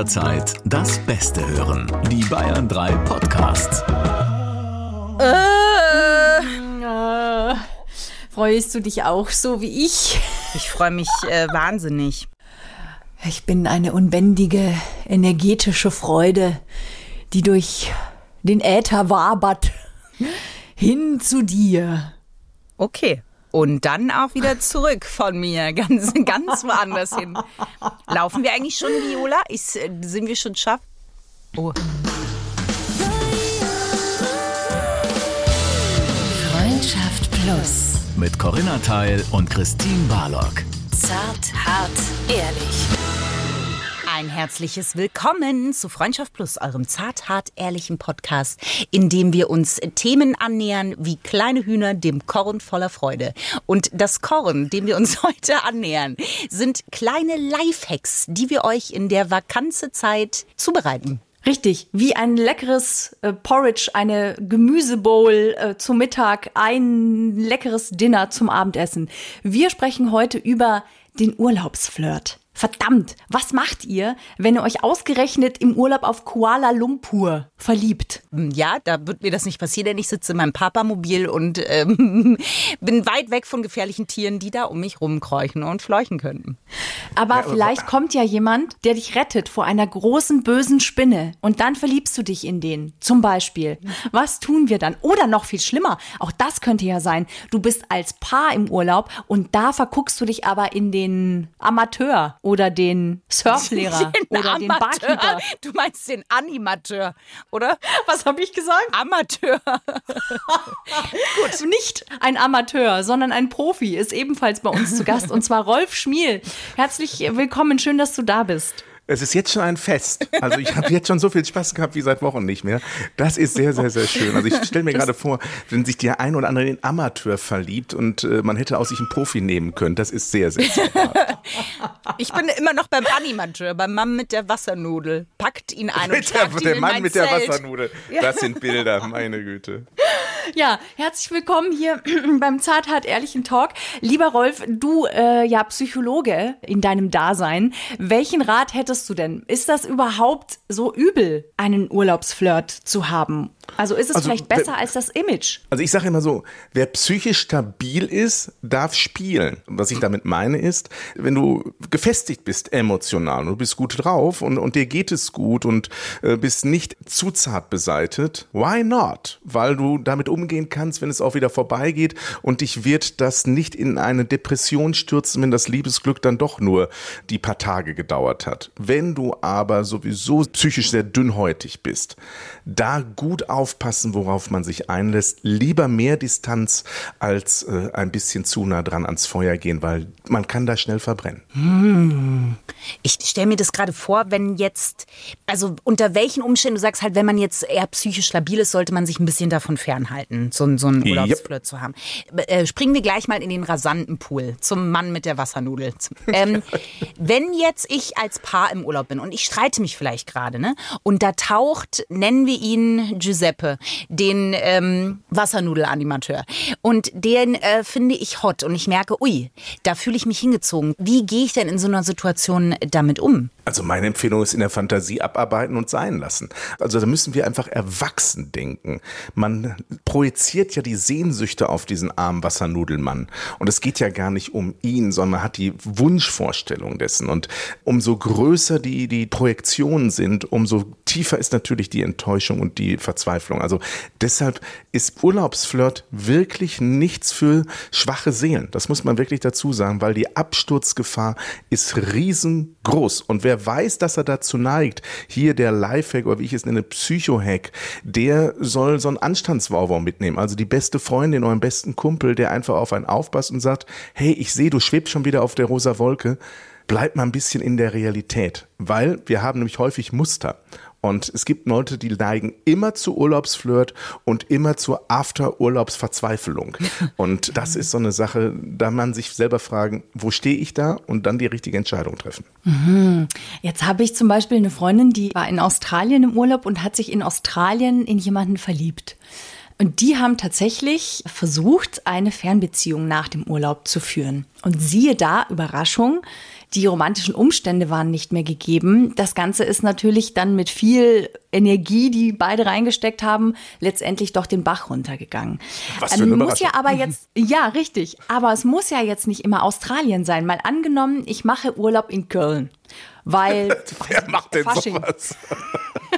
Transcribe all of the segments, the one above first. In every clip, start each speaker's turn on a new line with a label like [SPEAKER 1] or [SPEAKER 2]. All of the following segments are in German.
[SPEAKER 1] jederzeit das Beste hören. Die Bayern 3 Podcasts.
[SPEAKER 2] Äh, äh, freust du dich auch so wie ich?
[SPEAKER 3] Ich freue mich äh, wahnsinnig.
[SPEAKER 2] Ich bin eine unbändige, energetische Freude, die durch den Äther wabert. Hin zu dir.
[SPEAKER 3] Okay. Und dann auch wieder zurück von mir, ganz, ganz woanders hin. Laufen wir eigentlich schon, Viola? Ist, äh, sind wir schon schaff? Oh.
[SPEAKER 1] Freundschaft Plus. Mit Corinna Teil und Christine Barlock.
[SPEAKER 4] Zart, hart, ehrlich.
[SPEAKER 3] Ein herzliches Willkommen zu Freundschaft Plus, eurem zart, hart, ehrlichen Podcast, in dem wir uns Themen annähern wie kleine Hühner dem Korn voller Freude. Und das Korn, dem wir uns heute annähern, sind kleine Lifehacks, die wir euch in der Vakanzezeit zubereiten.
[SPEAKER 2] Richtig, wie ein leckeres äh, Porridge, eine Gemüsebowl äh, zum Mittag, ein leckeres Dinner zum Abendessen. Wir sprechen heute über den Urlaubsflirt. Verdammt, was macht ihr, wenn ihr euch ausgerechnet im Urlaub auf Kuala Lumpur verliebt?
[SPEAKER 3] Ja, da wird mir das nicht passieren, denn ich sitze in meinem Papamobil und ähm, bin weit weg von gefährlichen Tieren, die da um mich rumkräuchen und fleuchen könnten.
[SPEAKER 2] Aber ja, vielleicht kommt ja jemand, der dich rettet vor einer großen bösen Spinne und dann verliebst du dich in den. Zum Beispiel. Was tun wir dann? Oder noch viel schlimmer, auch das könnte ja sein, du bist als Paar im Urlaub und da verguckst du dich aber in den Amateur oder den Surflehrer den oder Amateur. den Barkeeper.
[SPEAKER 3] Du meinst den Animateur, oder?
[SPEAKER 2] Was habe ich gesagt?
[SPEAKER 3] Amateur.
[SPEAKER 2] Gut. Nicht ein Amateur, sondern ein Profi ist ebenfalls bei uns zu Gast und zwar Rolf Schmiel. Herzlich willkommen, schön, dass du da bist.
[SPEAKER 5] Es ist jetzt schon ein Fest. Also ich habe jetzt schon so viel Spaß gehabt wie seit Wochen nicht mehr. Das ist sehr, sehr, sehr schön. Also ich stelle mir gerade vor, wenn sich der ein oder andere in Amateur verliebt und äh, man hätte aus sich einen Profi nehmen können. Das ist sehr, sehr zauberhaft.
[SPEAKER 3] Ich bin immer noch beim Animateur, beim Mann mit der Wassernudel. Packt ihn ein
[SPEAKER 5] und
[SPEAKER 3] der,
[SPEAKER 5] der Mann mit Zelt. der Wassernudel. Das sind Bilder, meine Güte.
[SPEAKER 2] Ja, herzlich willkommen hier beim Zarthart ehrlichen Talk. Lieber Rolf, du äh, ja Psychologe in deinem Dasein. Welchen Rat hättest du denn? Ist das überhaupt so übel, einen Urlaubsflirt zu haben? Also ist es also, vielleicht besser als das Image?
[SPEAKER 5] Also ich sage immer so, wer psychisch stabil ist, darf spielen. Was ich damit meine ist, wenn du gefestigt bist emotional und du bist gut drauf und, und dir geht es gut und äh, bist nicht zu zart beseitet, why not? Weil du damit umgehen kannst, wenn es auch wieder vorbeigeht und dich wird das nicht in eine Depression stürzen, wenn das Liebesglück dann doch nur die paar Tage gedauert hat. Wenn du aber sowieso psychisch sehr dünnhäutig bist, da gut aufpassen, worauf man sich einlässt. Lieber mehr Distanz als äh, ein bisschen zu nah dran ans Feuer gehen, weil man kann da schnell verbrennen.
[SPEAKER 3] Hm. Ich stelle mir das gerade vor, wenn jetzt, also unter welchen Umständen, du sagst halt, wenn man jetzt eher psychisch stabil ist, sollte man sich ein bisschen davon fernhalten, so, so einen Urlaubsflirt yep. zu haben. Äh, springen wir gleich mal in den rasanten Pool zum Mann mit der Wassernudel. Ähm, wenn jetzt ich als Paar im Urlaub bin und ich streite mich vielleicht gerade, ne? Und da taucht, nennen wir ihn Giuseppe, den ähm, Wassernudel-Animateur. Und den äh, finde ich hot und ich merke, ui, da fühle ich mich hingezogen. Wie gehe ich denn in so einer Situation damit um?
[SPEAKER 5] Also meine Empfehlung ist in der Fantasie abarbeiten und sein lassen. Also da müssen wir einfach erwachsen denken. Man projiziert ja die Sehnsüchte auf diesen armen Wassernudelmann. Und es geht ja gar nicht um ihn, sondern hat die Wunschvorstellung dessen. Und umso größer die, die Projektionen sind, umso tiefer ist natürlich die Enttäuschung und die Verzweiflung. Also deshalb ist Urlaubsflirt wirklich nichts für schwache Seelen. Das muss man wirklich dazu sagen, weil die Absturzgefahr ist riesengroß. Und wer weiß, dass er dazu neigt, hier der Lifehack oder wie ich es nenne, Psychohack, der soll so einen Anstandswauwau mitnehmen. Also die beste Freundin, euren besten Kumpel, der einfach auf einen aufpasst und sagt, hey, ich sehe, du schwebst schon wieder auf der rosa Wolke bleib mal ein bisschen in der Realität, weil wir haben nämlich häufig Muster. Und es gibt Leute, die neigen immer zu Urlaubsflirt und immer zur After-Urlaubsverzweiflung. Und das ist so eine Sache, da man sich selber fragen, wo stehe ich da und dann die richtige Entscheidung treffen.
[SPEAKER 2] Mhm. Jetzt habe ich zum Beispiel eine Freundin, die war in Australien im Urlaub und hat sich in Australien in jemanden verliebt. Und die haben tatsächlich versucht, eine Fernbeziehung nach dem Urlaub zu führen. Und siehe da, Überraschung, die romantischen Umstände waren nicht mehr gegeben. Das Ganze ist natürlich dann mit viel Energie, die beide reingesteckt haben, letztendlich doch den Bach runtergegangen.
[SPEAKER 5] Was für eine
[SPEAKER 2] muss ja aber jetzt, ja, richtig. Aber es muss ja jetzt nicht immer Australien sein. Mal angenommen, ich mache Urlaub in Köln. Weil.
[SPEAKER 5] Wer macht denn Fasching. sowas?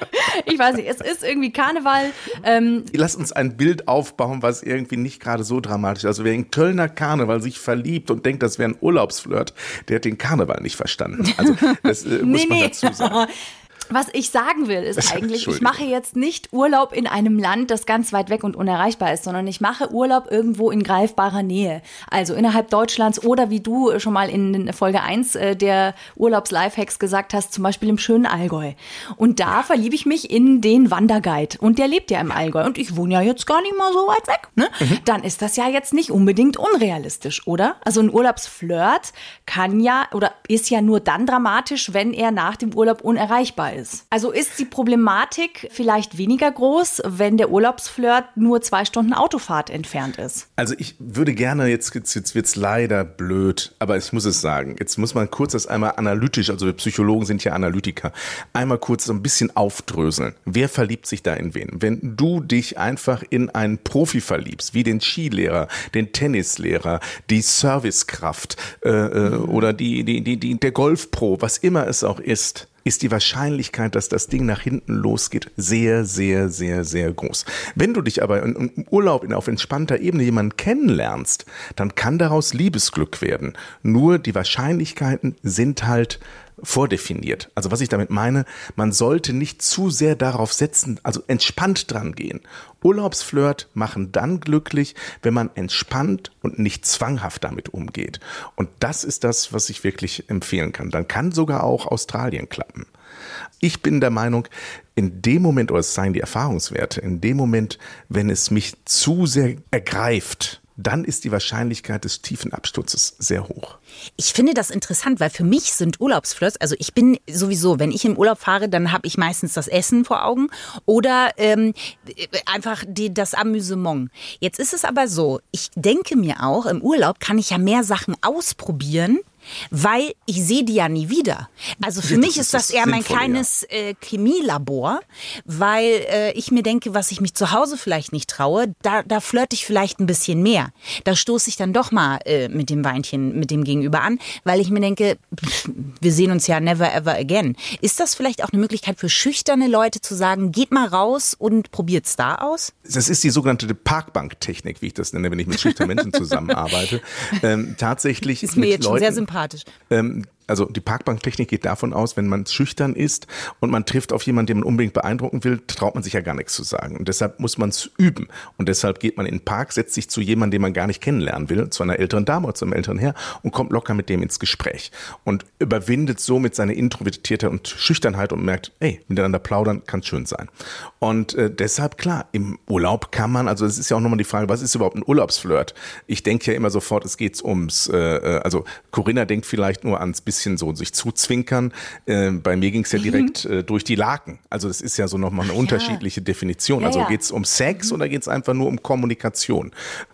[SPEAKER 2] ich weiß nicht, es ist irgendwie Karneval. Ähm,
[SPEAKER 5] Lass uns ein Bild aufbauen, was irgendwie nicht gerade so dramatisch ist. Also wer in Kölner Karneval sich verliebt und denkt, das wäre ein Urlaubsflirt, der hat den Karneval nicht verstanden. Also das äh, muss nee, man dazu sagen.
[SPEAKER 2] Was ich sagen will, ist eigentlich, ich mache jetzt nicht Urlaub in einem Land, das ganz weit weg und unerreichbar ist, sondern ich mache Urlaub irgendwo in greifbarer Nähe. Also innerhalb Deutschlands oder wie du schon mal in Folge 1 äh, der Urlaubs-Lifehacks gesagt hast, zum Beispiel im schönen Allgäu. Und da verliebe ich mich in den Wanderguide. Und der lebt ja im Allgäu. Und ich wohne ja jetzt gar nicht mal so weit weg. Ne? Mhm. Dann ist das ja jetzt nicht unbedingt unrealistisch, oder? Also ein Urlaubsflirt kann ja oder ist ja nur dann dramatisch, wenn er nach dem Urlaub unerreichbar ist ist. Also ist die Problematik vielleicht weniger groß, wenn der Urlaubsflirt nur zwei Stunden Autofahrt entfernt ist?
[SPEAKER 5] Also ich würde gerne, jetzt, jetzt, jetzt wird es leider blöd, aber ich muss es sagen, jetzt muss man kurz das einmal analytisch, also wir Psychologen sind ja Analytiker, einmal kurz so ein bisschen aufdröseln. Wer verliebt sich da in wen? Wenn du dich einfach in einen Profi verliebst, wie den Skilehrer, den Tennislehrer, die Servicekraft äh, äh, oder die, die, die, die, der Golfpro, was immer es auch ist, ist die Wahrscheinlichkeit, dass das Ding nach hinten losgeht, sehr, sehr, sehr, sehr groß. Wenn du dich aber im Urlaub auf entspannter Ebene jemanden kennenlernst, dann kann daraus Liebesglück werden. Nur die Wahrscheinlichkeiten sind halt vordefiniert. Also was ich damit meine, man sollte nicht zu sehr darauf setzen, also entspannt dran gehen. Urlaubsflirt machen dann glücklich, wenn man entspannt und nicht zwanghaft damit umgeht. Und das ist das, was ich wirklich empfehlen kann. Dann kann sogar auch Australien klappen. Ich bin der Meinung, in dem Moment, oder es seien die Erfahrungswerte, in dem Moment, wenn es mich zu sehr ergreift, dann ist die Wahrscheinlichkeit des tiefen Absturzes sehr hoch.
[SPEAKER 3] Ich finde das interessant, weil für mich sind Urlaubsflirts, also ich bin sowieso, wenn ich im Urlaub fahre, dann habe ich meistens das Essen vor Augen oder ähm, einfach die, das Amüsement. Jetzt ist es aber so, ich denke mir auch, im Urlaub kann ich ja mehr Sachen ausprobieren, weil ich sehe die ja nie wieder. Also für mich ist das, eher mein kleines äh, Chemielabor, weil äh, ich mir denke, was ich mich zu Hause vielleicht nicht traue, da, da flirte ich vielleicht ein bisschen mehr. Da stoße ich dann doch mal äh, mit dem Weinchen, mit dem Gegenüber an, weil ich mir denke, pff, wir sehen uns ja never ever again. Ist das vielleicht auch eine Möglichkeit für schüchterne Leute zu sagen, geht mal raus und probiert's da aus?
[SPEAKER 5] Das ist die sogenannte Parkbanktechnik, wie ich das nenne, wenn ich mit schüchternen Menschen zusammenarbeite. Ähm, tatsächlich
[SPEAKER 3] ist mir jetzt Leuten, schon sehr sympathisch sympathisch.
[SPEAKER 5] Ähm, also die Parkbanktechnik geht davon aus, wenn man schüchtern ist und man trifft auf jemanden, den man unbedingt beeindrucken will, traut man sich ja gar nichts zu sagen. Und deshalb muss man es üben. Und deshalb geht man in den Park, setzt sich zu jemandem, den man gar nicht kennenlernen will, zu einer älteren Dame oder zu einem älteren Herr und kommt locker mit dem ins Gespräch. Und überwindet somit seine Introvertiertheit und Schüchternheit und merkt, ey, miteinander plaudern kann schön sein. Und äh, deshalb, klar, im Urlaub kann man, also es ist ja auch nochmal die Frage, was ist überhaupt ein Urlaubsflirt? Ich denke ja immer sofort, es geht ums, äh, äh, also Corinna denkt vielleicht nur ans bisschen so sich zuzwinkern. Äh, bei mir ging es ja mhm. direkt mhm. äh, durch die Laken. Also das ist ja so nochmal eine Ach, unterschiedliche ja. Definition. Ja, also ja. geht es um Sex mhm. oder geht es einfach nur um Kommunikation?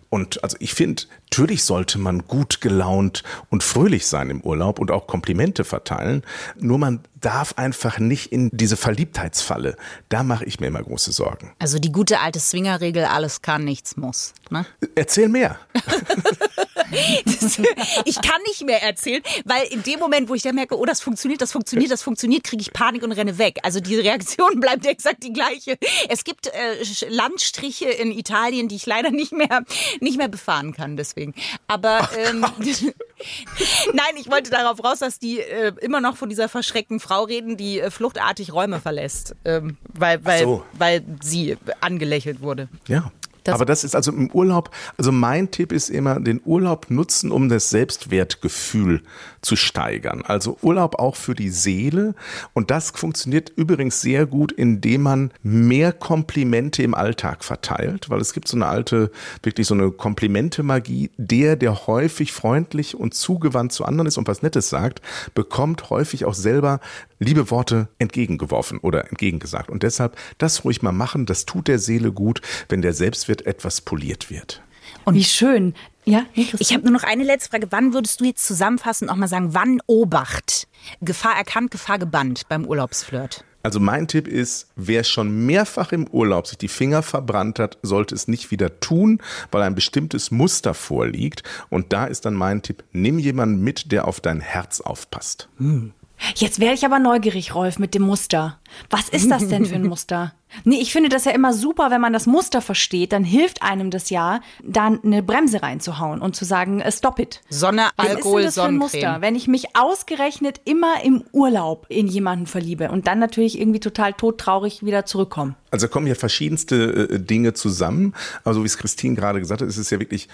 [SPEAKER 5] Und also ich finde, natürlich sollte man gut gelaunt und fröhlich sein im Urlaub und auch Komplimente verteilen. Nur man darf einfach nicht in diese Verliebtheitsfalle. Da mache ich mir immer große Sorgen.
[SPEAKER 3] Also die gute alte Swingerregel, alles kann, nichts muss. Ne?
[SPEAKER 5] Erzähl mehr.
[SPEAKER 3] Das, ich kann nicht mehr erzählen, weil in dem Moment, wo ich dann merke, oh, das funktioniert, das funktioniert, das funktioniert, kriege ich Panik und renne weg. Also die Reaktion bleibt exakt die gleiche. Es gibt äh, Landstriche in Italien, die ich leider nicht mehr, nicht mehr befahren kann, deswegen. Aber ähm, nein, ich wollte darauf raus, dass die äh, immer noch von dieser verschreckten Frau reden, die äh, fluchtartig Räume verlässt, ähm, weil, weil, so. weil sie angelächelt wurde.
[SPEAKER 5] Ja. Das Aber das ist also im Urlaub, also mein Tipp ist immer, den Urlaub nutzen, um das Selbstwertgefühl zu steigern. Also Urlaub auch für die Seele. Und das funktioniert übrigens sehr gut, indem man mehr Komplimente im Alltag verteilt, weil es gibt so eine alte, wirklich so eine Komplimente-Magie. Der, der häufig freundlich und zugewandt zu anderen ist und was Nettes sagt, bekommt häufig auch selber liebe Worte entgegengeworfen oder entgegengesagt. Und deshalb das ruhig mal machen, das tut der Seele gut, wenn der Selbstwert etwas poliert wird.
[SPEAKER 2] Und wie schön. Ja,
[SPEAKER 3] ich habe nur noch eine letzte Frage. Wann würdest du jetzt zusammenfassen und auch mal sagen, wann Obacht? Gefahr erkannt, Gefahr gebannt beim Urlaubsflirt?
[SPEAKER 5] Also mein Tipp ist, wer schon mehrfach im Urlaub sich die Finger verbrannt hat, sollte es nicht wieder tun, weil ein bestimmtes Muster vorliegt. Und da ist dann mein Tipp, nimm jemanden mit, der auf dein Herz aufpasst. Hm.
[SPEAKER 2] Jetzt wäre ich aber neugierig, Rolf, mit dem Muster. Was ist das denn für ein Muster? Nee, ich finde das ja immer super, wenn man das Muster versteht, dann hilft einem das ja, da eine Bremse reinzuhauen und zu sagen, äh, stop it.
[SPEAKER 3] Sonne, Alkohol,
[SPEAKER 2] Was ist denn das für ein Muster, wenn ich mich ausgerechnet immer im Urlaub in jemanden verliebe und dann natürlich irgendwie total todtraurig wieder zurückkomme?
[SPEAKER 5] Also kommen hier verschiedenste äh, Dinge zusammen. Also wie es Christine gerade gesagt hat, ist es ja wirklich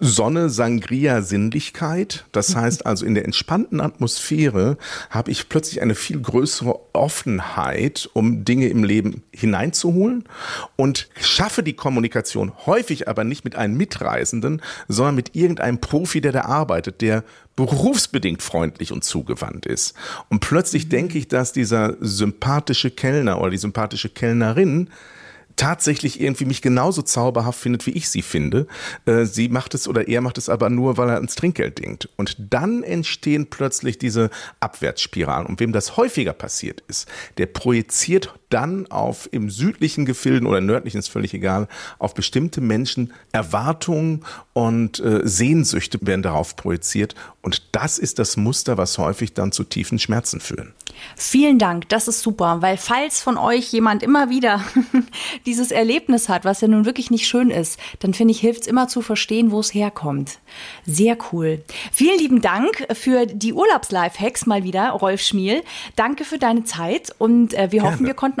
[SPEAKER 5] Sonne, Sangria, Sinnlichkeit. Das heißt also, in der entspannten Atmosphäre habe ich plötzlich eine viel größere Offenheit, um Dinge im Leben hineinzuholen und schaffe die Kommunikation häufig aber nicht mit einem Mitreisenden, sondern mit irgendeinem Profi, der da arbeitet, der berufsbedingt freundlich und zugewandt ist. Und plötzlich denke ich, dass dieser sympathische Kellner oder die sympathische Kellnerin tatsächlich irgendwie mich genauso zauberhaft findet, wie ich sie finde. Äh, sie macht es oder er macht es aber nur, weil er ans Trinkgeld denkt. Und dann entstehen plötzlich diese Abwärtsspiralen. Und wem das häufiger passiert ist, der projiziert dann auf im südlichen Gefilden oder nördlichen, ist völlig egal, auf bestimmte Menschen Erwartungen und äh, Sehnsüchte werden darauf projiziert. Und das ist das Muster, was häufig dann zu tiefen Schmerzen führen.
[SPEAKER 2] Vielen Dank, das ist super, weil falls von euch jemand immer wieder dieses Erlebnis hat, was ja nun wirklich nicht schön ist, dann finde ich, hilft es immer zu verstehen, wo es herkommt. Sehr cool. Vielen lieben Dank für die Urlaubs-Life-Hacks mal wieder, Rolf Schmiel. Danke für deine Zeit und äh, wir Gerne. hoffen, wir konnten